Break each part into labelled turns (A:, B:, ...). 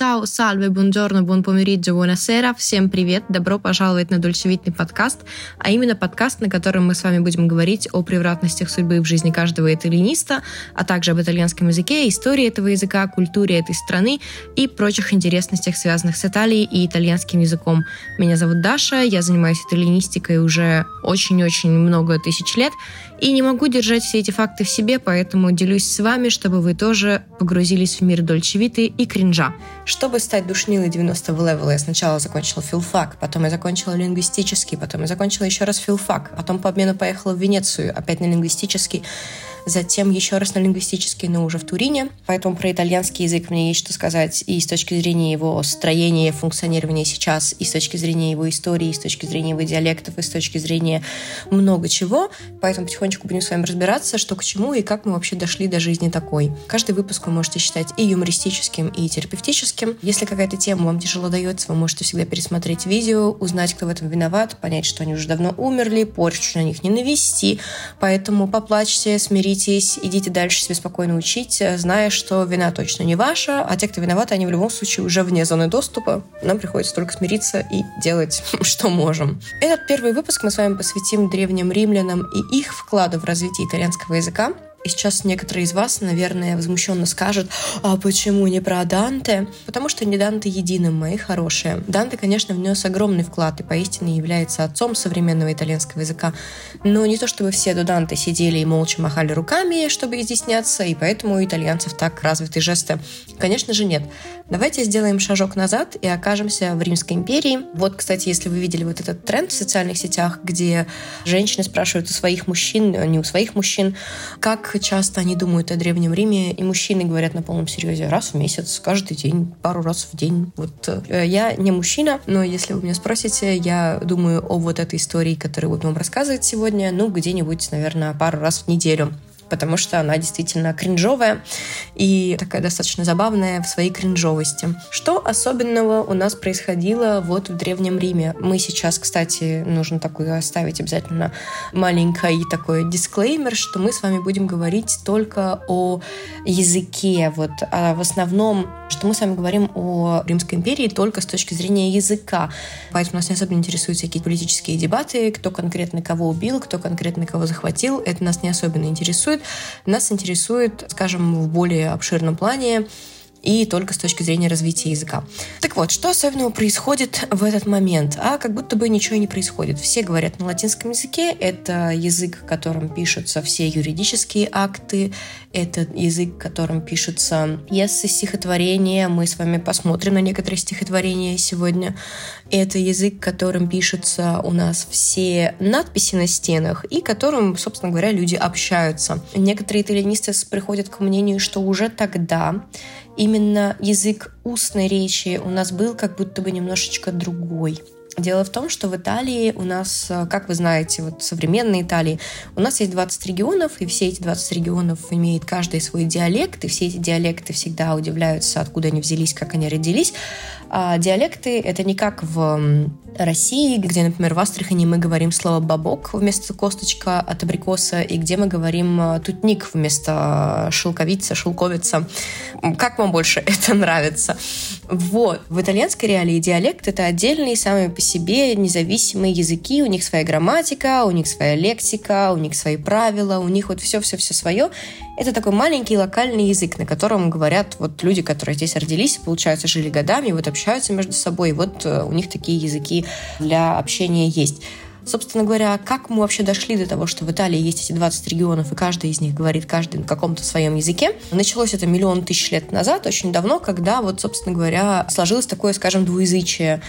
A: Ciao, salve, buongiorno, buon pomeriggio, buonasera. Всем привет, добро пожаловать на Дольчевитный подкаст, а именно подкаст, на котором мы с вами будем говорить о превратностях судьбы в жизни каждого итальяниста, а также об итальянском языке, истории этого языка, культуре этой страны и прочих интересностях, связанных с Италией и итальянским языком. Меня зовут Даша, я занимаюсь итальянистикой уже очень-очень много тысяч лет, и не могу держать все эти факты в себе, поэтому делюсь с вами, чтобы вы тоже погрузились в мир Дольчевиты и кринжа. Чтобы стать душнилой 90 левела, я сначала закончила филфак, потом я закончила лингвистический, потом я закончила еще раз филфак, потом по обмену поехала в Венецию, опять на лингвистический затем еще раз на лингвистический, но уже в Турине. Поэтому про итальянский язык мне есть что сказать и с точки зрения его строения, функционирования сейчас, и с точки зрения его истории, и с точки зрения его диалектов, и с точки зрения много чего. Поэтому потихонечку будем с вами разбираться, что к чему и как мы вообще дошли до жизни такой. Каждый выпуск вы можете считать и юмористическим, и терапевтическим. Если какая-то тема вам тяжело дается, вы можете всегда пересмотреть видео, узнать, кто в этом виноват, понять, что они уже давно умерли, порчу на них не навести. Поэтому поплачьте, смиритесь смиритесь, идите дальше себе спокойно учить, зная, что вина точно не ваша, а те, кто виноваты, они в любом случае уже вне зоны доступа. Нам приходится только смириться и делать, что можем. Этот первый выпуск мы с вами посвятим древним римлянам и их вкладу в развитие итальянского языка. И сейчас некоторые из вас, наверное, возмущенно скажут, а почему не про Данте? Потому что не Данте единым, мои хорошие. Данте, конечно, внес огромный вклад и поистине является отцом современного итальянского языка. Но не то, чтобы все до Данте сидели и молча махали руками, чтобы изъясняться, и поэтому у итальянцев так развиты жесты. Конечно же, нет. Давайте сделаем шажок назад и окажемся в Римской империи. Вот, кстати, если вы видели вот этот тренд в социальных сетях, где женщины спрашивают у своих мужчин, не у своих мужчин, как часто они думают о Древнем Риме, и мужчины говорят на полном серьезе раз в месяц, каждый день, пару раз в день. Вот э, я не мужчина, но если вы меня спросите, я думаю о вот этой истории, которую буду вам рассказывать сегодня, ну, где-нибудь, наверное, пару раз в неделю потому что она действительно кринжовая и такая достаточно забавная в своей кринжовости. Что особенного у нас происходило вот в Древнем Риме? Мы сейчас, кстати, нужно такой оставить обязательно маленький такой дисклеймер, что мы с вами будем говорить только о языке, вот, а в основном, что мы с вами говорим о Римской империи только с точки зрения языка. Поэтому нас не особенно интересуют всякие политические дебаты, кто конкретно кого убил, кто конкретно кого захватил. Это нас не особенно интересует интересует. Нас интересует, скажем, в более обширном плане и только с точки зрения развития языка. Так вот, что особенного происходит в этот момент? А как будто бы ничего не происходит. Все говорят на латинском языке, это язык, которым пишутся все юридические акты, это язык, которым пишутся пьесы, стихотворения. Мы с вами посмотрим на некоторые стихотворения сегодня. Это язык, которым пишутся у нас все надписи на стенах и которым, собственно говоря, люди общаются. Некоторые итальянисты приходят к мнению, что уже тогда именно язык устной речи у нас был как будто бы немножечко другой. Дело в том, что в Италии у нас, э, как вы знаете, вот в современной Италии, у нас есть 20 регионов, и все эти 20 регионов имеют каждый свой диалект, и все эти диалекты всегда удивляются, откуда они взялись, как они родились. А диалекты — это не как в России, где, например, в Астрахани мы говорим слово «бабок» вместо «косточка» от абрикоса, и где мы говорим э, «тутник» вместо «шелковица», «шелковица». Как вам больше это нравится? Вот. В итальянской реалии диалект — это отдельные сами по себе независимые языки, у них своя грамматика, у них своя лексика, у них свои правила, у них вот все-все-все свое. Это такой маленький локальный язык, на котором говорят вот люди, которые здесь родились, получается, жили годами, вот общаются между собой, вот э, у них такие языки для общения есть. Собственно говоря, как мы вообще дошли до того, что в Италии есть эти 20 регионов, и каждый из них говорит каждый на каком-то своем языке? Началось это миллион тысяч лет назад, очень давно, когда вот, собственно говоря, сложилось такое, скажем, двуязычие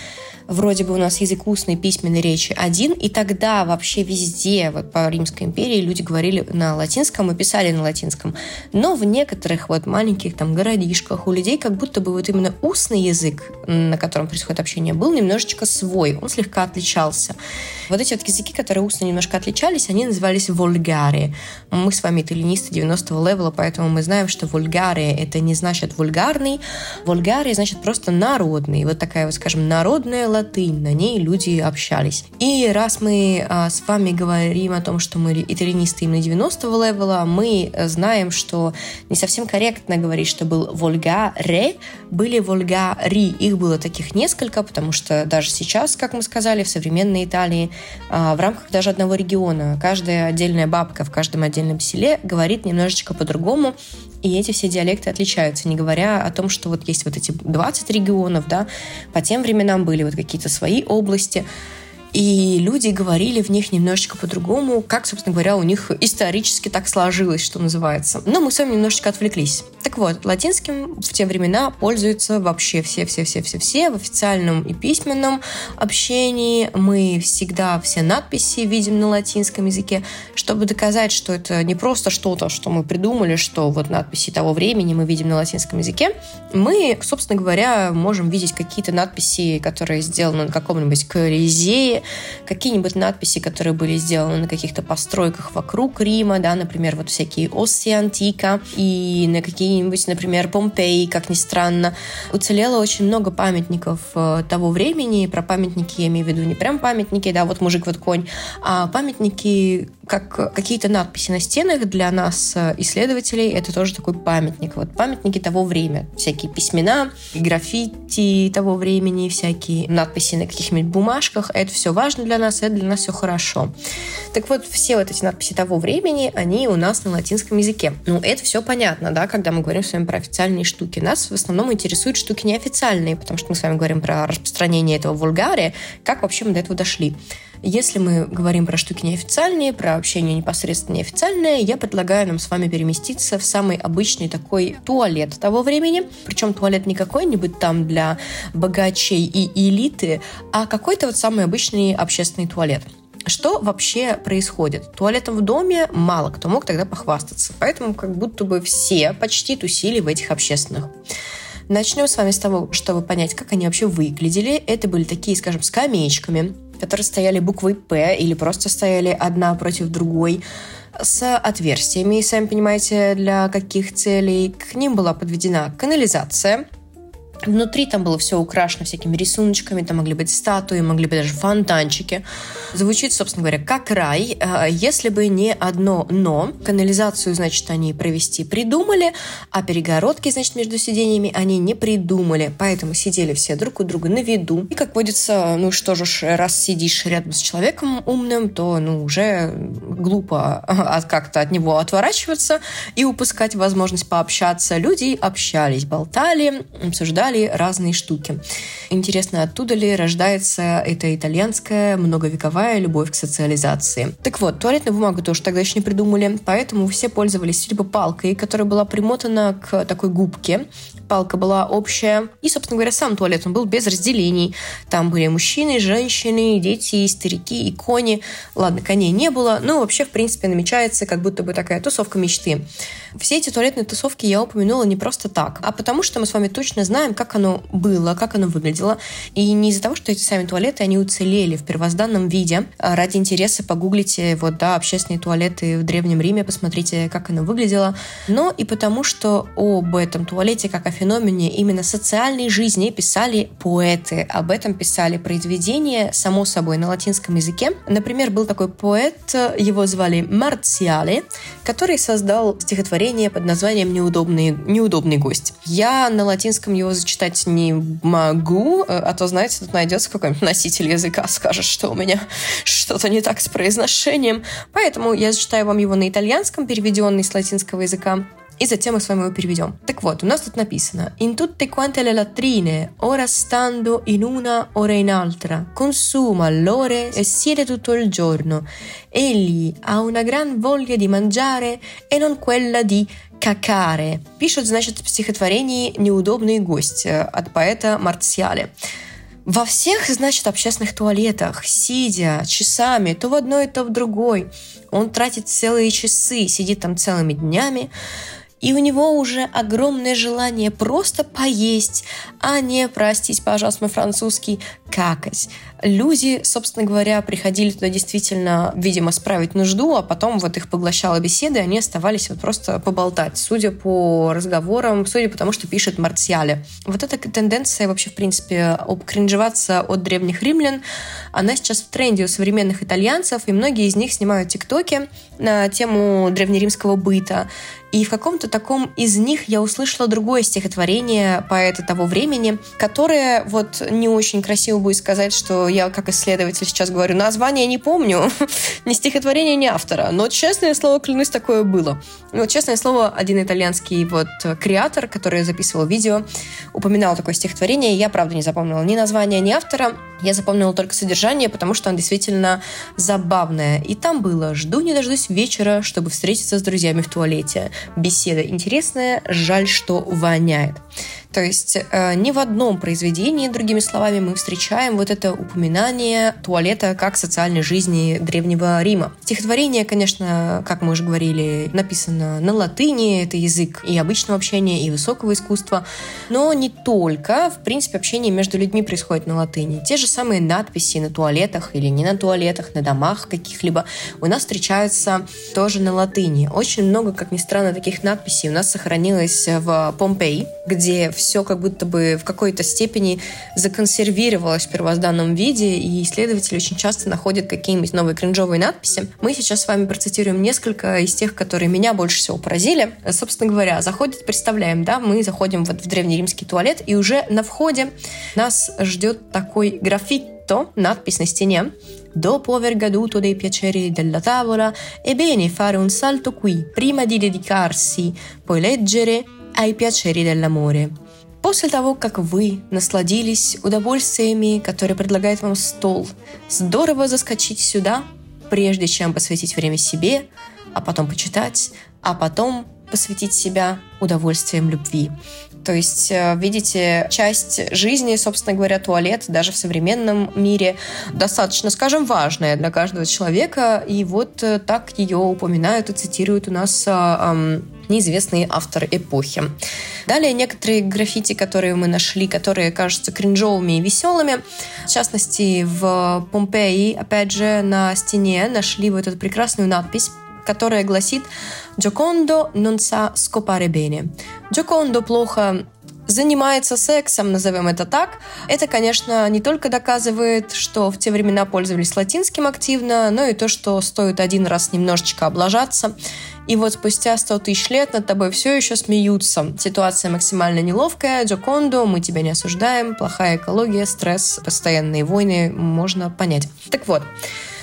A: вроде бы у нас язык устной письменной речи один, и тогда вообще везде, вот по Римской империи, люди говорили на латинском и писали на латинском. Но в некоторых вот маленьких там городишках у людей как будто бы вот именно устный язык, на котором происходит общение, был немножечко свой, он слегка отличался. Вот эти вот языки, которые устно немножко отличались, они назывались вульгари. Мы с вами итальянисты 90-го левела, поэтому мы знаем, что вульгари это не значит вульгарный, вульгари значит просто народный. Вот такая вот, скажем, народная латынь, на ней люди общались. И раз мы а, с вами говорим о том, что мы итальянисты именно 90-го левела, мы знаем, что не совсем корректно говорить, что был вольгаре, были вульгари. Их было таких несколько, потому что даже сейчас, как мы сказали, в современной Италии а, в рамках даже одного региона каждая отдельная бабка в каждом отдельном селе говорит немножечко по-другому, и эти все диалекты отличаются, не говоря о том, что вот есть вот эти 20 регионов, да, по тем временам были вот какие-то свои области, и люди говорили в них немножечко по-другому, как, собственно говоря, у них исторически так сложилось, что называется. Но мы с вами немножечко отвлеклись. Так вот, латинским в те времена пользуются вообще все-все-все-все-все в официальном и письменном общении. Мы всегда все надписи видим на латинском языке, чтобы доказать, что это не просто что-то, что мы придумали, что вот надписи того времени мы видим на латинском языке. Мы, собственно говоря, можем видеть какие-то надписи, которые сделаны на каком-нибудь Колизее, какие-нибудь надписи, которые были сделаны на каких-то постройках вокруг Рима, да, например, вот всякие Осси Антика и на какие-нибудь, например, Помпеи, как ни странно. Уцелело очень много памятников э, того времени. Про памятники я имею в виду не прям памятники, да, вот мужик, вот конь, а памятники как какие-то надписи на стенах для нас, э, исследователей, это тоже такой памятник. Вот памятники того времени. Всякие письмена, граффити того времени, всякие надписи на каких-нибудь бумажках. Это все важно для нас, это для нас все хорошо. Так вот, все вот эти надписи того времени, они у нас на латинском языке. Ну, это все понятно, да, когда мы говорим с вами про официальные штуки. Нас в основном интересуют штуки неофициальные, потому что мы с вами говорим про распространение этого вульгария, как вообще мы до этого дошли. Если мы говорим про штуки неофициальные, про общение непосредственно неофициальное, я предлагаю нам с вами переместиться в самый обычный такой туалет того времени. Причем туалет не какой-нибудь там для богачей и элиты, а какой-то вот самый обычный общественный туалет. Что вообще происходит? Туалетом в доме мало кто мог тогда похвастаться, поэтому как будто бы все почти тусили в этих общественных. Начнем с вами с того, чтобы понять, как они вообще выглядели. Это были такие, скажем, скамеечками, которые стояли буквой «П» или просто стояли одна против другой с отверстиями, сами понимаете, для каких целей. К ним была подведена канализация – Внутри там было все украшено всякими рисуночками, там могли быть статуи, могли быть даже фонтанчики. Звучит, собственно говоря, как рай, а, если бы не одно «но». Канализацию, значит, они провести придумали, а перегородки, значит, между сидениями они не придумали. Поэтому сидели все друг у друга на виду. И, как водится, ну что же, раз сидишь рядом с человеком умным, то, ну, уже глупо от как-то от него отворачиваться и упускать возможность пообщаться. Люди общались, болтали, обсуждали обсуждали разные штуки. Интересно, оттуда ли рождается эта итальянская многовековая любовь к социализации. Так вот, туалетную бумагу тоже тогда еще не придумали, поэтому все пользовались либо палкой, которая была примотана к такой губке, палка была общая. И, собственно говоря, сам туалет, он был без разделений. Там были мужчины, женщины, дети, старики и кони. Ладно, коней не было, но вообще, в принципе, намечается как будто бы такая тусовка мечты. Все эти туалетные тусовки я упомянула не просто так, а потому что мы с вами точно знаем, как оно было, как оно выглядело. И не из-за того, что эти сами туалеты, они уцелели в первозданном виде. А ради интереса погуглите вот, да, общественные туалеты в Древнем Риме, посмотрите, как оно выглядело. Но и потому, что об этом туалете, как о феномене именно социальной жизни писали поэты. Об этом писали произведения, само собой, на латинском языке. Например, был такой поэт, его звали Марциале, который создал стихотворение под названием «Неудобный, неудобный гость». Я на латинском его зачитать не могу, а то, знаете, тут найдется какой-нибудь носитель языка, скажет, что у меня что-то не так с произношением. Поэтому я зачитаю вам его на итальянском, переведенный с латинского языка и затем мы с вами его переведем. Так вот, у нас тут написано «In tutte quante le latrine, ora stando in una, ora in altra, consuma l'ore e siede tutto il giorno. Egli ha una gran voglia di mangiare e non quella di какаре. Пишут, значит, в стихотворении «Неудобный гость» от поэта Марциале. Во всех, значит, общественных туалетах, сидя часами, то в одной, то в другой, он тратит целые часы, сидит там целыми днями, и у него уже огромное желание просто поесть, а не, простите, пожалуйста, мой французский, какать. Люди, собственно говоря, приходили туда действительно, видимо, справить нужду, а потом вот их поглощала беседа, и они оставались вот просто поболтать, судя по разговорам, судя по тому, что пишет Марциале. Вот эта тенденция вообще, в принципе, обкринжеваться от древних римлян, она сейчас в тренде у современных итальянцев, и многие из них снимают тиктоки на тему древнеримского быта. И в каком-то таком из них я услышала другое стихотворение поэта того времени, которое вот не очень красиво будет сказать, что я как исследователь сейчас говорю, название не помню, ни стихотворение, ни автора, но честное слово, клянусь, такое было. Ну, честное слово, один итальянский вот креатор, который записывал видео, упоминал такое стихотворение, я, правда, не запомнила ни названия, ни автора, я запомнила только содержание, потому что оно действительно забавное. И там было «Жду не дождусь вечера, чтобы встретиться с друзьями в туалете. Беседа интересная, жаль, что воняет». То есть э, ни в одном произведении, другими словами, мы встречаем вот это упоминание туалета как социальной жизни Древнего Рима. Стихотворение, конечно, как мы уже говорили, написано на латыни, это язык и обычного общения, и высокого искусства, но не только. В принципе, общение между людьми происходит на латыни. Те же самые надписи на туалетах или не на туалетах, на домах каких-либо у нас встречаются тоже на латыни. Очень много, как ни странно, таких надписей у нас сохранилось в Помпеи, где все как будто бы в какой-то степени законсервировалось в первозданном виде, и исследователи очень часто находят какие-нибудь новые кринжовые надписи. Мы сейчас с вами процитируем несколько из тех, которые меня больше всего поразили. Собственно говоря, заходит, представляем, да, мы заходим вот в древнеримский туалет, и уже на входе нас ждет такой граффито, надпись на стене, Dopo aver goduto dei piaceri della tavola, è bene fare un salto qui, prima di dedicarsi, poi leggere ai piaceri dell'amore. После того, как вы насладились удовольствиями, которые предлагает вам стол, здорово заскочить сюда, прежде чем посвятить время себе, а потом почитать, а потом посвятить себя удовольствием любви. То есть, э, видите, часть жизни, собственно говоря, туалет даже в современном мире достаточно, скажем, важная для каждого человека. И вот э, так ее упоминают и цитируют у нас неизвестные авторы эпохи. Далее некоторые граффити, которые мы нашли, которые кажутся кринжовыми и веселыми. В частности, в Помпеи, опять же, на стене нашли вот эту прекрасную надпись которая гласит «Джокондо sa scopare bene». Джокондо плохо занимается сексом, назовем это так. Это, конечно, не только доказывает, что в те времена пользовались латинским активно, но и то, что стоит один раз немножечко облажаться. И вот спустя 100 тысяч лет над тобой все еще смеются. Ситуация максимально неловкая. Джокондо, мы тебя не осуждаем. Плохая экология, стресс, постоянные войны. Можно понять. Так вот,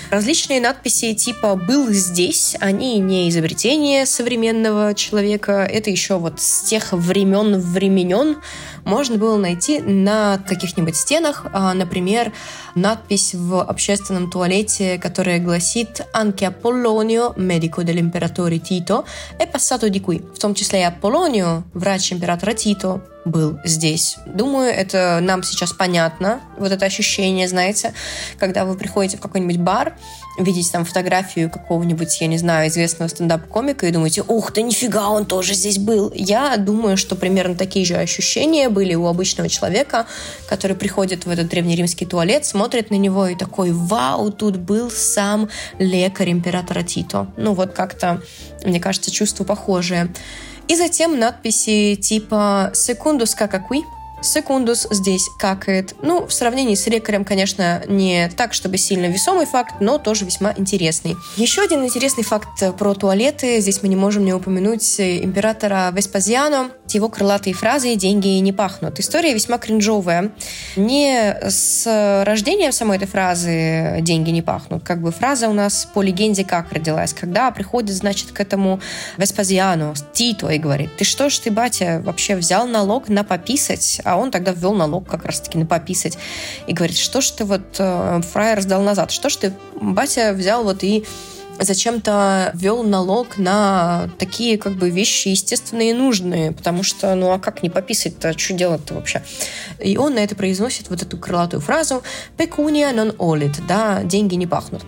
A: Различные надписи типа «был здесь», они не изобретение современного человека, это еще вот с тех времен временен можно было найти на каких-нибудь стенах, а, например, надпись в общественном туалете, которая гласит «Anche Apollonio, medico dell'imperatore Tito, è passato di qui». В том числе и Аполлонио, врач императора Тито, был здесь. Думаю, это нам сейчас понятно, вот это ощущение, знаете, когда вы приходите в какой-нибудь бар, видите там фотографию какого-нибудь, я не знаю, известного стендап-комика и думаете, ух ты, нифига, он тоже здесь был. Я думаю, что примерно такие же ощущения были у обычного человека, который приходит в этот древнеримский туалет, смотрит на него и такой, вау, тут был сам лекарь императора Тито. Ну вот как-то, мне кажется, чувство похожее. И затем надписи типа «Секундус какакуи», Секундус здесь какает. Ну, в сравнении с лекарем, конечно, не так, чтобы сильно весомый факт, но тоже весьма интересный. Еще один интересный факт про туалеты. Здесь мы не можем не упомянуть императора Веспазиано, его крылатые фразы «деньги не пахнут». История весьма кринжовая. Не с рождением самой этой фразы «деньги не пахнут». Как бы фраза у нас по легенде как родилась. Когда приходит, значит, к этому Веспазиано, Тито, и говорит, ты что ж ты, батя, вообще взял налог на пописать? А он тогда ввел налог как раз-таки на пописать. И говорит, что ж ты вот э, фраер сдал назад, что ж ты, батя, взял вот и зачем-то ввел налог на такие как бы вещи естественные и нужные, потому что, ну а как не пописать-то, что делать-то вообще? И он на это произносит вот эту крылатую фразу «pecunia non olit», да, деньги не пахнут.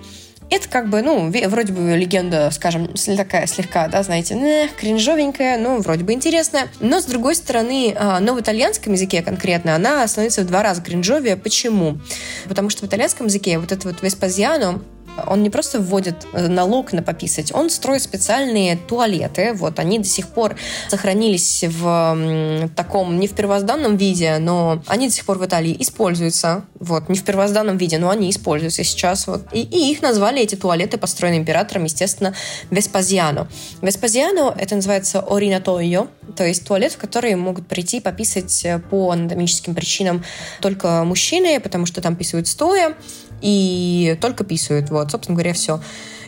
A: Это как бы, ну, вроде бы легенда, скажем, такая слегка, да, знаете, эх, кринжовенькая, ну, вроде бы интересная. Но, с другой стороны, а, но в итальянском языке конкретно она становится в два раза кринжовее. Почему? Потому что в итальянском языке вот это вот Веспазиано, он не просто вводит э, налог на пописать, он строит специальные туалеты. Вот они до сих пор сохранились в таком не в первозданном виде, но они до сих пор в Италии используются. Вот, не в первозданном виде, но они используются сейчас. Вот. И, и их назвали, эти туалеты, построенные императором, естественно, Веспазиано. Веспазиано это называется оринатойо, то есть туалет, в который могут прийти пописать э, по анатомическим причинам только мужчины, потому что там писают стоя, и только писают. Вот, собственно говоря, все.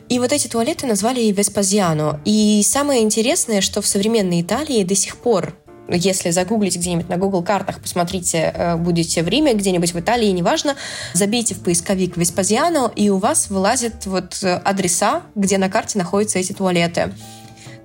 A: И вот эти туалеты назвали Веспазиано. И самое интересное, что в современной Италии до сих пор если загуглить где-нибудь на Google картах, посмотрите, э, будете в Риме, где-нибудь в Италии, неважно, забейте в поисковик Веспазиано, и у вас вылазят вот э, адреса, где на карте находятся эти туалеты.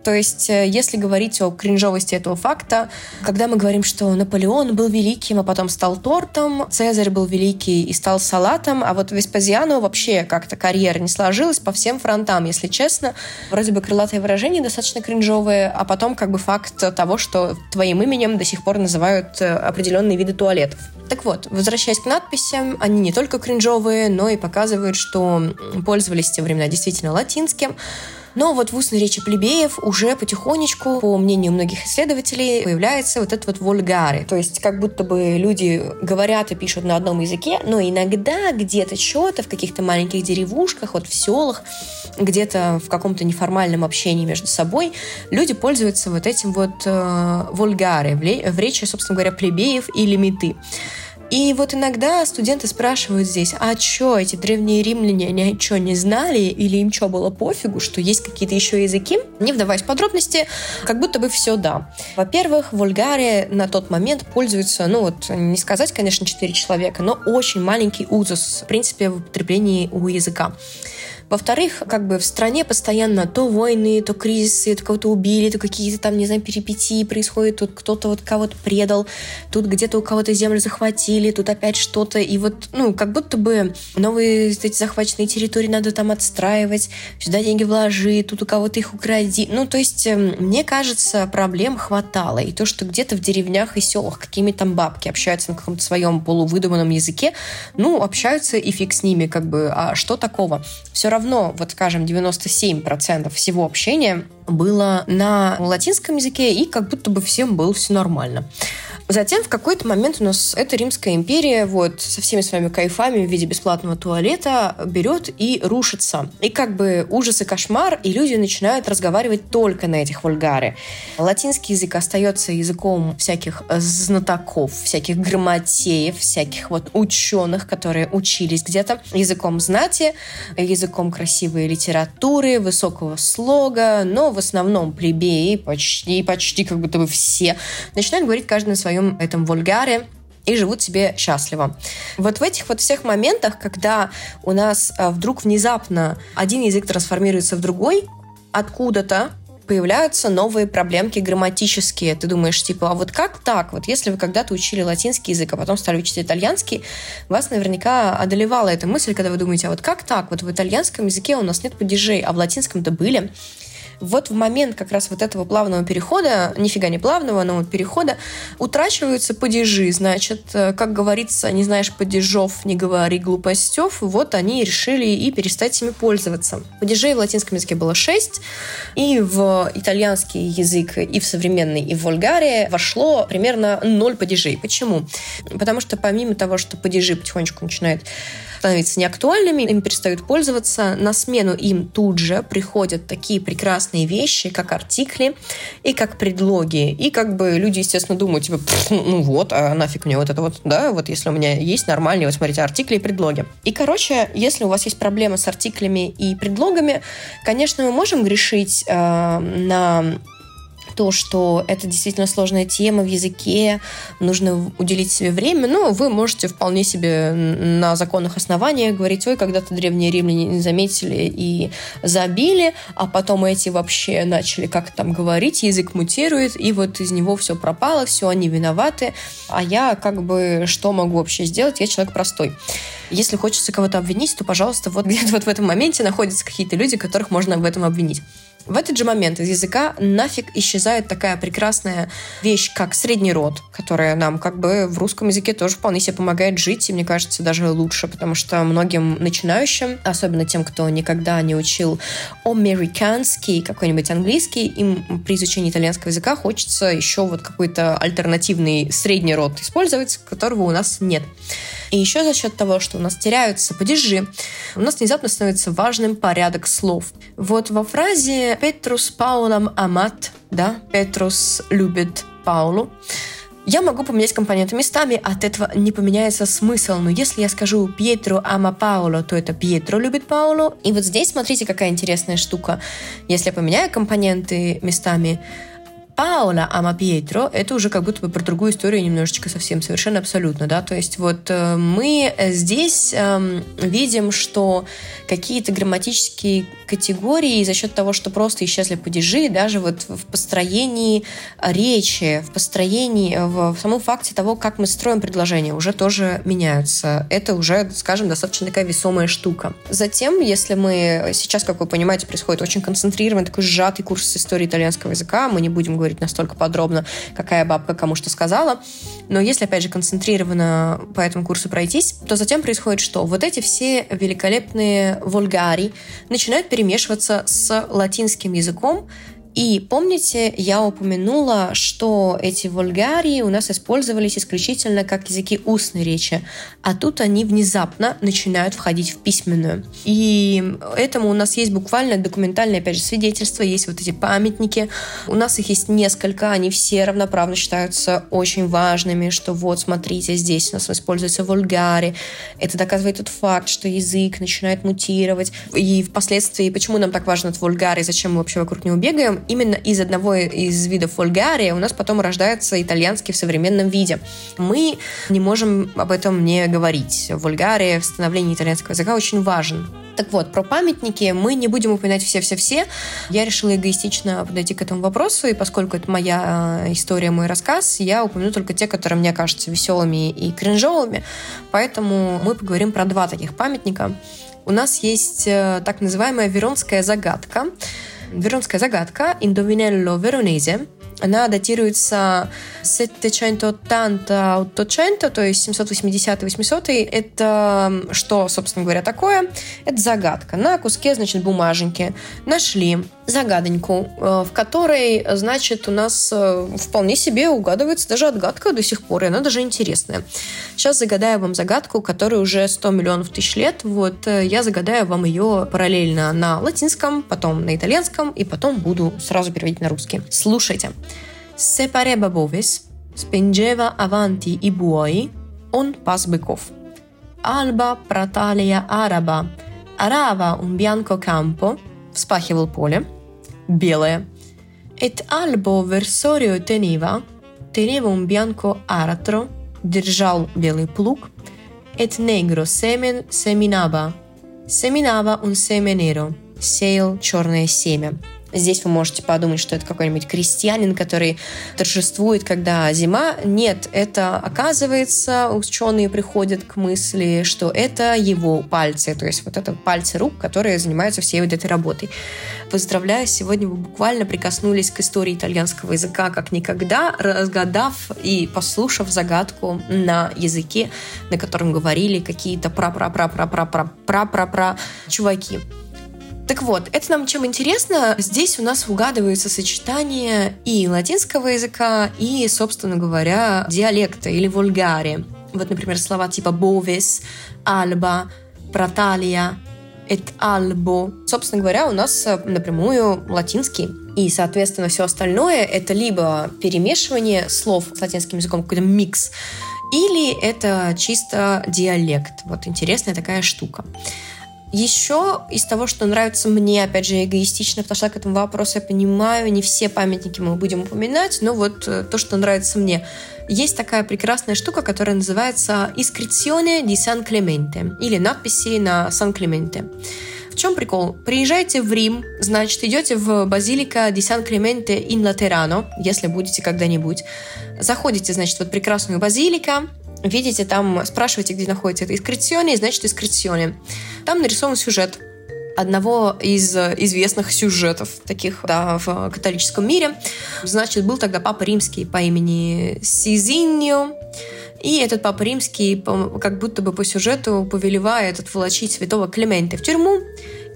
A: То есть, э, если говорить о кринжовости этого факта, когда мы говорим, что Наполеон был великим, а потом стал тортом, Цезарь был великий и стал салатом, а вот Веспазиану вообще как-то карьера не сложилась по всем фронтам, если честно. Вроде бы крылатые выражения достаточно кринжовые, а потом как бы факт того, что твоим именем до сих пор называют э, определенные виды туалетов. Так вот, возвращаясь к надписям, они не только кринжовые, но и показывают, что пользовались в те времена действительно латинским. Но вот в устной речи плебеев уже потихонечку, по мнению многих исследователей, появляется вот этот вот вульгаре. То есть как будто бы люди говорят и пишут на одном языке, но иногда где-то что-то в каких-то маленьких деревушках, вот в селах, где-то в каком-то неформальном общении между собой люди пользуются вот этим вот э, вульгаре в речи, собственно говоря, плебеев или меты. И вот иногда студенты спрашивают здесь, а что, эти древние римляне, они что, не знали? Или им что, было пофигу, что есть какие-то еще языки? Не вдаваясь в подробности, как будто бы все да. Во-первых, в Вульгаре на тот момент пользуются, ну вот, не сказать, конечно, четыре человека, но очень маленький узус, в принципе, в употреблении у языка. Во-вторых, как бы в стране постоянно то войны, то кризисы, то кого-то убили, то какие-то там, не знаю, перипетии происходят, тут кто-то вот кого-то предал, тут где-то у кого-то землю захватили, тут опять что-то. И вот, ну, как будто бы новые эти захваченные территории надо там отстраивать, сюда деньги вложи, тут у кого-то их укради. Ну, то есть, эм, мне кажется, проблем хватало. И то, что где-то в деревнях и селах какими там бабки общаются на каком-то своем полувыдуманном языке, ну, общаются и фиг с ними, как бы, а что такого? Все равно равно, вот скажем, 97% всего общения было на латинском языке, и как будто бы всем было все нормально. Затем в какой-то момент у нас эта Римская империя вот со всеми своими кайфами в виде бесплатного туалета берет и рушится. И как бы ужас и кошмар, и люди начинают разговаривать только на этих вульгаре. Латинский язык остается языком всяких знатоков, всяких грамотеев, всяких вот ученых, которые учились где-то, языком знати, языком красивой литературы, высокого слога, но в основном плебеи, почти, почти как будто бы все, начинают говорить каждый на своем этом вульгаре и живут себе счастливо. Вот в этих вот всех моментах, когда у нас а, вдруг внезапно один язык трансформируется в другой, откуда-то появляются новые проблемки грамматические. Ты думаешь, типа, а вот как так? Вот если вы когда-то учили латинский язык, а потом стали учить итальянский, вас наверняка одолевала эта мысль, когда вы думаете, а вот как так? Вот в итальянском языке у нас нет падежей, а в латинском-то были. Вот в момент как раз вот этого плавного перехода, нифига не плавного, но вот перехода, утрачиваются падежи. Значит, э, как говорится, не знаешь падежов, не говори глупостев. Вот они решили и перестать ими пользоваться. Падежей в латинском языке было шесть, и в итальянский язык, и в современный, и в вульгаре вошло примерно ноль падежей. Почему? Потому что помимо того, что падежи потихонечку начинают становятся неактуальными, им перестают пользоваться. На смену им тут же приходят такие прекрасные вещи, как артикли и как предлоги. И как бы люди, естественно, думают, типа, ну вот, а нафиг мне вот это вот, да, вот если у меня есть нормальные, вот смотрите, артикли и предлоги. И, короче, если у вас есть проблемы с артиклями и предлогами, конечно, мы можем грешить э, на то, что это действительно сложная тема в языке, нужно уделить себе время, но вы можете вполне себе на законных основаниях говорить, ой, когда-то древние римляне не заметили и забили, а потом эти вообще начали как там говорить, язык мутирует, и вот из него все пропало, все, они виноваты, а я как бы что могу вообще сделать? Я человек простой. Если хочется кого-то обвинить, то, пожалуйста, вот где-то вот в этом моменте находятся какие-то люди, которых можно в этом обвинить. В этот же момент из языка нафиг исчезает такая прекрасная вещь, как средний род, которая нам как бы в русском языке тоже вполне себе помогает жить, и мне кажется, даже лучше, потому что многим начинающим, особенно тем, кто никогда не учил американский, какой-нибудь английский, им при изучении итальянского языка хочется еще вот какой-то альтернативный средний род использовать, которого у нас нет. И еще за счет того, что у нас теряются падежи, у нас внезапно становится важным порядок слов. Вот во фразе «Петрус Паулам амат», да, «Петрус любит Паулу», я могу поменять компоненты местами, от этого не поменяется смысл. Но если я скажу «Пьетро ама Пауло», то это «Пьетро любит Паулу». И вот здесь смотрите, какая интересная штука. Если я поменяю компоненты местами, Паула Ама Пьетро — это уже как будто бы про другую историю немножечко совсем, совершенно абсолютно, да, то есть вот э, мы здесь э, видим, что какие-то грамматические категории за счет того, что просто исчезли падежи, даже вот в построении речи, в построении, в, в самом факте того, как мы строим предложение, уже тоже меняются. Это уже, скажем, достаточно такая весомая штука. Затем, если мы сейчас, как вы понимаете, происходит очень концентрированный, такой сжатый курс истории итальянского языка, мы не будем говорить говорить настолько подробно, какая бабка кому что сказала. Но если, опять же, концентрированно по этому курсу пройтись, то затем происходит что? Вот эти все великолепные вульгари начинают перемешиваться с латинским языком, и помните, я упомянула, что эти вульгарии у нас использовались исключительно как языки устной речи, а тут они внезапно начинают входить в письменную. И этому у нас есть буквально документальное, опять же, свидетельство, есть вот эти памятники. У нас их есть несколько, они все равноправно считаются очень важными, что вот, смотрите, здесь у нас используется вульгари. Это доказывает тот факт, что язык начинает мутировать. И впоследствии, почему нам так важен этот вульгари, зачем мы вообще вокруг него бегаем, именно из одного из видов вульгария у нас потом рождается итальянский в современном виде. Мы не можем об этом не говорить. Вульгария в становлении итальянского языка очень важен. Так вот, про памятники мы не будем упоминать все-все-все. Я решила эгоистично подойти к этому вопросу, и поскольку это моя э, история, мой рассказ, я упомяну только те, которые мне кажутся веселыми и кринжовыми. Поэтому мы поговорим про два таких памятника. У нас есть э, так называемая Веронская загадка. Веронская загадка «Индовинелло Веронезе». Она датируется 780-800, то есть 780-800. Это что, собственно говоря, такое? Это загадка. На куске, значит, бумаженьки нашли загадоньку, э, в которой, значит, у нас э, вполне себе угадывается даже отгадка до сих пор, и она даже интересная. Сейчас загадаю вам загадку, которая уже 100 миллионов тысяч лет. Вот э, я загадаю вам ее параллельно на латинском, потом на итальянском, и потом буду сразу переводить на русский. Слушайте. Se pareva bovis, spingeva avanti i buoi, on pas bыков. Alba pratалия араба, арава un bianco campo, вспахивал поле, белое. Et albo versorio teneva, teneva un bianco aratro, держал белый плуг. Et negro semen seminaba, seminaba un seme nero, сеял черное семя. Здесь вы можете подумать, что это какой-нибудь крестьянин, который торжествует, когда зима. Нет, это оказывается, ученые приходят к мысли, что это его пальцы, то есть вот это пальцы рук, которые занимаются всей вот этой работой. Поздравляю, сегодня вы буквально прикоснулись к истории итальянского языка как никогда, разгадав и послушав загадку на языке, на котором говорили какие-то пра-пра-пра-пра-пра-пра-пра-пра чуваки. Так вот, это нам чем интересно? Здесь у нас угадывается сочетание и латинского языка, и, собственно говоря, диалекта или вульгари. Вот, например, слова типа «bovis», «alba», «pratalia», «et albo». Собственно говоря, у нас э, напрямую латинский. И, соответственно, все остальное — это либо перемешивание слов с латинским языком, какой-то микс, или это чисто диалект. Вот интересная такая штука. Еще из того, что нравится мне, опять же, эгоистично подошла к этому вопросу, я понимаю, не все памятники мы будем упоминать, но вот э, то, что нравится мне. Есть такая прекрасная штука, которая называется «Iscrizione di San Clemente» или надписи на Сан Клементе. В чем прикол? Приезжаете в Рим, значит, идете в базилика ди Сан Клементе ин Латерано, если будете когда-нибудь. Заходите, значит, вот прекрасную базилика, видите там, спрашиваете, где находится это искреционе, значит искреционе. Там нарисован сюжет одного из известных сюжетов таких да, в католическом мире. Значит, был тогда папа римский по имени Сизиньо, и этот папа римский как будто бы по сюжету повелевает отволочить святого Климента в тюрьму.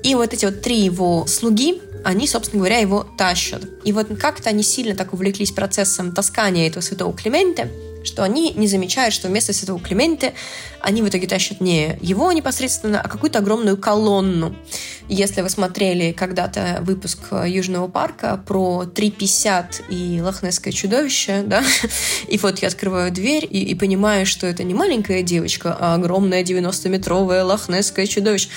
A: И вот эти вот три его слуги, они, собственно говоря, его тащат. И вот как-то они сильно так увлеклись процессом таскания этого святого Климента, что они не замечают, что вместо Святого Климента они в итоге тащат не его непосредственно, а какую-то огромную колонну. Если вы смотрели когда-то выпуск Южного парка про 350 и лохнесское чудовище, да, и вот я открываю дверь и, и понимаю, что это не маленькая девочка, а огромное 90-метровое лохнесское чудовище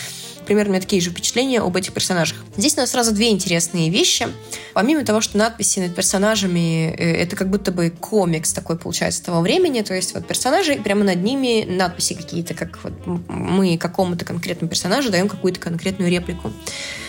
A: примерно такие же впечатления об этих персонажах. Здесь у нас сразу две интересные вещи. Помимо того, что надписи над персонажами э, это как будто бы комикс такой получается того времени, то есть вот персонажи, прямо над ними надписи какие-то, как вот мы какому-то конкретному персонажу даем какую-то конкретную реплику,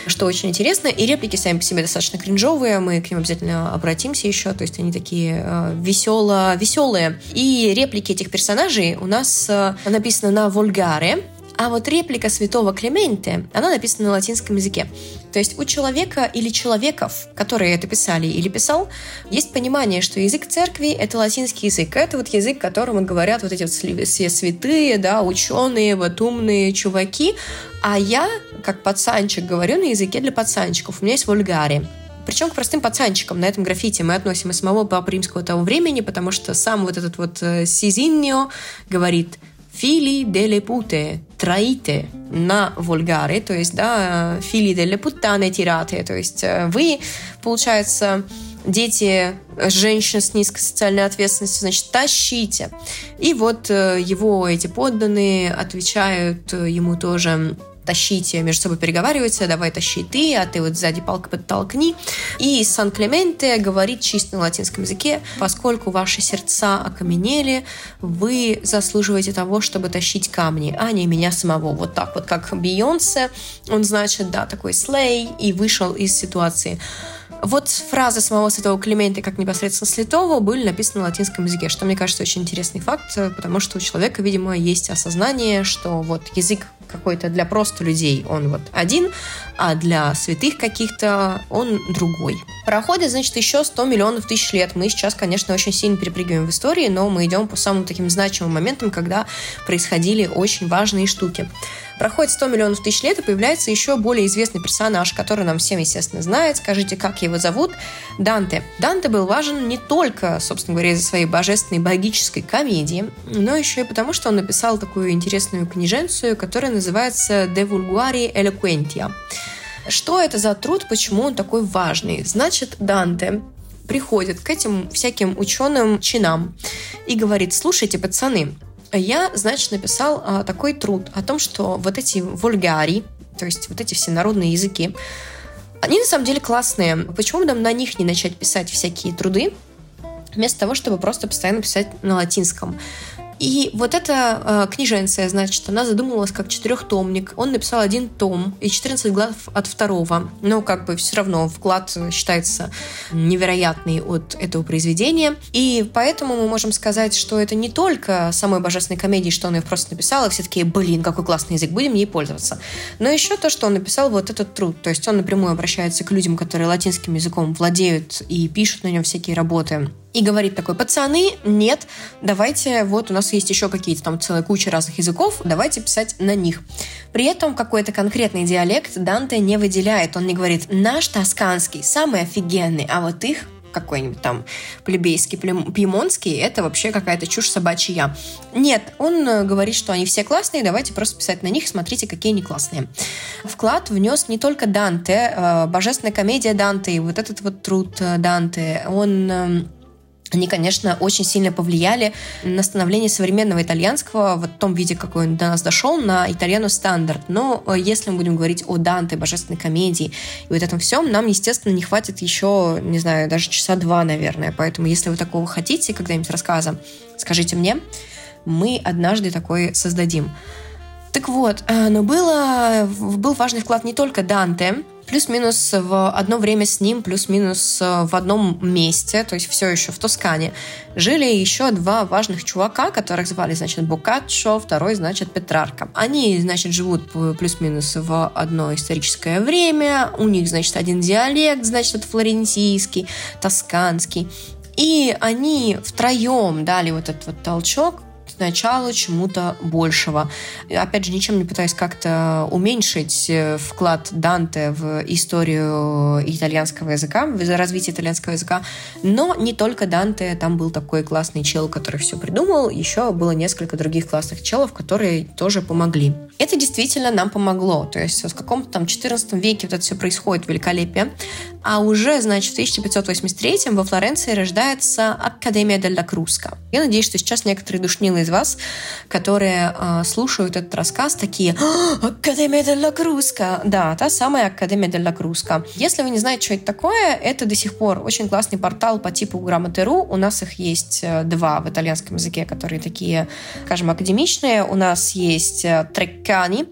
A: что очень интересно. И реплики сами по себе достаточно кринжовые, мы к ним обязательно обратимся еще, то есть они такие э, весело, веселые. И реплики этих персонажей у нас э, написаны на вульгаре, а вот реплика святого Клементе, она написана на латинском языке. То есть у человека или человеков, которые это писали или писал, есть понимание, что язык церкви — это латинский язык. Это вот язык, которым говорят вот эти вот все святые, да, ученые, вот умные чуваки. А я, как пацанчик, говорю на языке для пацанчиков. У меня есть вульгари. Причем к простым пацанчикам на этом граффити мы относим и самого Папы Римского того времени, потому что сам вот этот вот э, Сизиньо говорит «фили деле путе», троите на вульгаре, то есть, да, фили деле путтане тирате, то есть вы, получается, дети женщин с низкой социальной ответственностью, значит, тащите. И вот э, его эти подданные отвечают э, ему тоже тащите, между собой переговариваются, давай тащи ты, а ты вот сзади палка подтолкни. И Сан-Клементе говорит чисто на латинском языке, поскольку ваши сердца окаменели, вы заслуживаете того, чтобы тащить камни, а не меня самого. Вот так вот, как Бейонсе, он, значит, да, такой слей, и вышел из ситуации. Вот фразы самого святого Климента, как непосредственно святого, были написаны на латинском языке, что, мне кажется, очень интересный факт, потому что у человека, видимо, есть осознание, что вот язык какой-то для просто людей он вот один, а для святых каких-то он другой. Проходит, значит, еще 100 миллионов тысяч лет. Мы сейчас, конечно, очень сильно перепрыгиваем в истории, но мы идем по самым таким значимым моментам, когда происходили очень важные штуки. Проходит 100 миллионов тысяч лет, и появляется еще более известный персонаж, который нам всем, естественно, знает. Скажите, как его зовут? Данте. Данте был важен не только, собственно говоря, из-за своей божественной богической комедии, но еще и потому, что он написал такую интересную книженцию, которая называется «De vulgari eloquentia». Что это за труд, почему он такой важный? Значит, Данте приходит к этим всяким ученым чинам и говорит, слушайте, пацаны, я, значит, написал а, такой труд о том, что вот эти вульгари, то есть вот эти все народные языки, они на самом деле классные. Почему нам на них не начать писать всякие труды, вместо того, чтобы просто постоянно писать на латинском? И вот эта э, книженция, значит, она задумывалась как четырехтомник. Он написал один том и 14 глав от второго. Но как бы все равно вклад считается невероятный от этого произведения. И поэтому мы можем сказать, что это не только самой божественной комедии, что он ее просто написал, и все таки блин, какой классный язык, будем ей пользоваться. Но еще то, что он написал вот этот труд. То есть он напрямую обращается к людям, которые латинским языком владеют и пишут на нем всякие работы и говорит такой, пацаны, нет, давайте, вот у нас есть еще какие-то там целая куча разных языков, давайте писать на них. При этом какой-то конкретный диалект Данте не выделяет, он не говорит, наш тосканский самый офигенный, а вот их какой-нибудь там плебейский, пьемонский, это вообще какая-то чушь собачья. Нет, он э, говорит, что они все классные, давайте просто писать на них, смотрите, какие они классные. Вклад внес не только Данте, э, божественная комедия Данте, вот этот вот труд э, Данте, он эм, они, конечно, очень сильно повлияли на становление современного итальянского в том виде, какой он до нас дошел, на итальяну стандарт. Но э, если мы будем говорить о Данте, божественной комедии и вот этом всем, нам, естественно, не хватит еще, не знаю, даже часа два, наверное. Поэтому, если вы такого хотите когда-нибудь рассказа, скажите мне, мы однажды такой создадим. Так вот, э, но было, был важный вклад не только Данте, плюс-минус в одно время с ним, плюс-минус э, в одном месте, то есть все еще в Тоскане, жили еще два важных чувака, которых звали, значит, Боккаччо, второй, значит, Петрарка. Они, значит, живут плюс-минус в одно историческое время, у них, значит, один диалект, значит, флорентийский, тосканский, и они втроем дали вот этот вот толчок началу чему-то большего. Опять же, ничем не пытаюсь как-то уменьшить э, вклад Данте в историю итальянского языка, в развитие итальянского языка, но не только Данте, там был такой классный чел, который все придумал, еще было несколько других классных челов, которые тоже помогли. Это действительно нам помогло, то есть в каком-то там 14 веке вот это все происходит, великолепие, а уже, значит, в 1583 во Флоренции рождается Академия Делла Круска. Я надеюсь, что сейчас некоторые душнилы из вас, которые э, слушают этот рассказ, такие «А, «Академия Делла Круска!» Да, та самая Академия Делла Круска. Если вы не знаете, что это такое, это до сих пор очень классный портал по типу Грамотеру. У нас их есть э, два в итальянском языке, которые такие, скажем, академичные. У нас есть э, Треккани,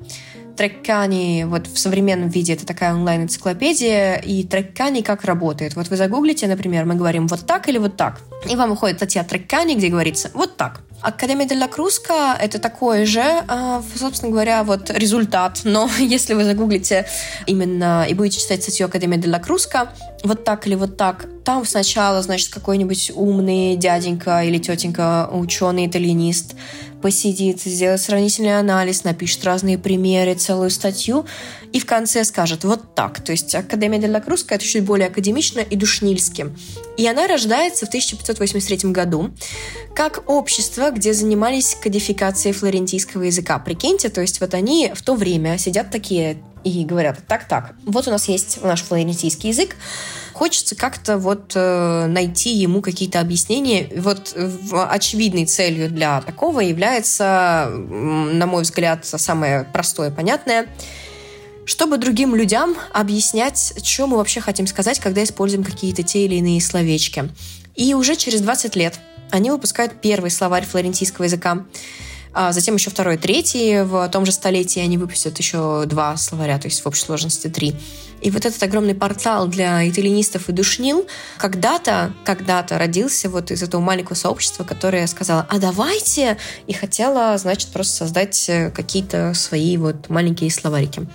A: Треккани вот в современном виде это такая онлайн-энциклопедия, и Треккани как работает. Вот вы загуглите, например, мы говорим вот так или вот так, и вам выходит статья Треккани, где говорится вот так. Академия Делла Круска — это такой же, а, собственно говоря, вот результат. Но если вы загуглите именно и будете читать статью Академия Делла Круска, вот так или вот так, там сначала, значит, какой-нибудь умный дяденька или тетенька, ученый, итальянист, посидит, сделает сравнительный анализ, напишет разные примеры, целую статью, и в конце скажет вот так. То есть Академия Делла Круска это чуть более академично и душнильски. И она рождается в 1583 году как общество, где занимались кодификацией флорентийского языка. Прикиньте, то есть вот они в то время сидят такие и говорят, так-так, вот у нас есть наш флорентийский язык, хочется как-то вот э, найти ему какие-то объяснения. Вот очевидной целью для такого является, на мой взгляд, самое простое, понятное, чтобы другим людям объяснять, что мы вообще хотим сказать, когда используем какие-то те или иные словечки. И уже через 20 лет они выпускают первый словарь флорентийского языка. А затем еще второй, третий. В том же столетии они выпустят еще два словаря, то есть в общей сложности три. И вот этот огромный портал для итальянистов и душнил когда-то, когда-то родился вот из этого маленького сообщества, которое сказала, а давайте, и хотела, значит, просто создать э, какие-то свои вот маленькие словарики.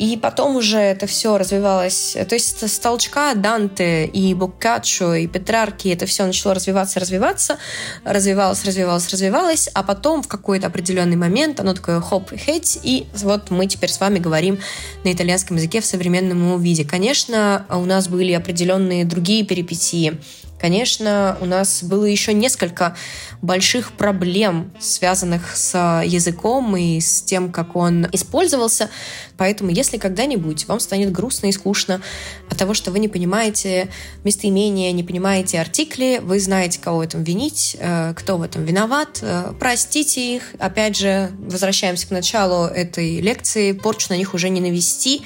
A: И потом уже это все развивалось. То есть с толчка Данте и Боккаччо и Петрарки это все начало развиваться, развиваться, развивалось, развивалось, развивалось, а потом в какой-то определенный момент оно такое хоп, хеть, и вот мы теперь с вами говорим на итальянском языке в современном виде. Конечно, у нас были определенные другие перипетии, Конечно, у нас было еще несколько больших проблем, связанных с языком и с тем, как он использовался. Поэтому, если когда-нибудь вам станет грустно и скучно от того, что вы не понимаете местоимения, не понимаете артикли, вы знаете, кого в этом винить, э, кто в этом виноват, э, простите их. Опять же, возвращаемся к началу этой лекции, порчу на них уже не навести,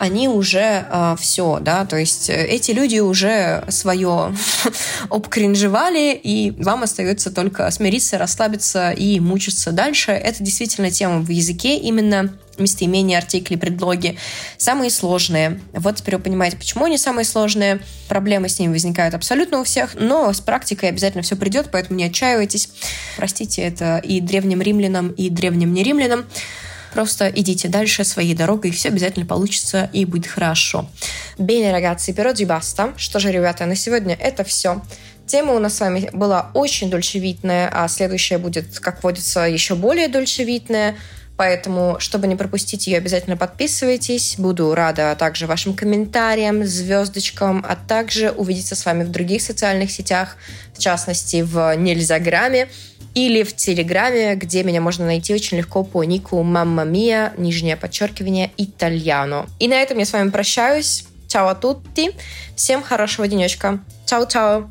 A: они уже э, а, все, да, то есть э, эти люди уже свое обкринжевали, и вам остается только смириться, расслабиться и мучиться дальше. Это действительно тема в языке, именно местоимения, артикли, предлоги. Самые сложные. Вот теперь вы понимаете, почему они самые сложные. Проблемы с ними возникают абсолютно у всех, но с практикой обязательно все придет, поэтому не отчаивайтесь. Простите это и древним римлянам, и древним не римлянам. Просто идите дальше своей дорогой, и все обязательно получится и будет хорошо. Bene, ragazzi, per oggi. Что же, ребята, на сегодня это все. Тема у нас с вами была очень дольчевитная, а следующая будет, как водится, еще более дольчевитная. Поэтому, чтобы не пропустить ее, обязательно подписывайтесь. Буду рада также вашим комментариям, звездочкам, а также увидеться с вами в других социальных сетях, в частности, в Нельзяграме или в Телеграме, где меня можно найти очень легко по нику Мамма Мия, нижнее подчеркивание, Итальяно. И на этом я с вами прощаюсь. Чао тутти. Всем хорошего денечка. Чао-чао.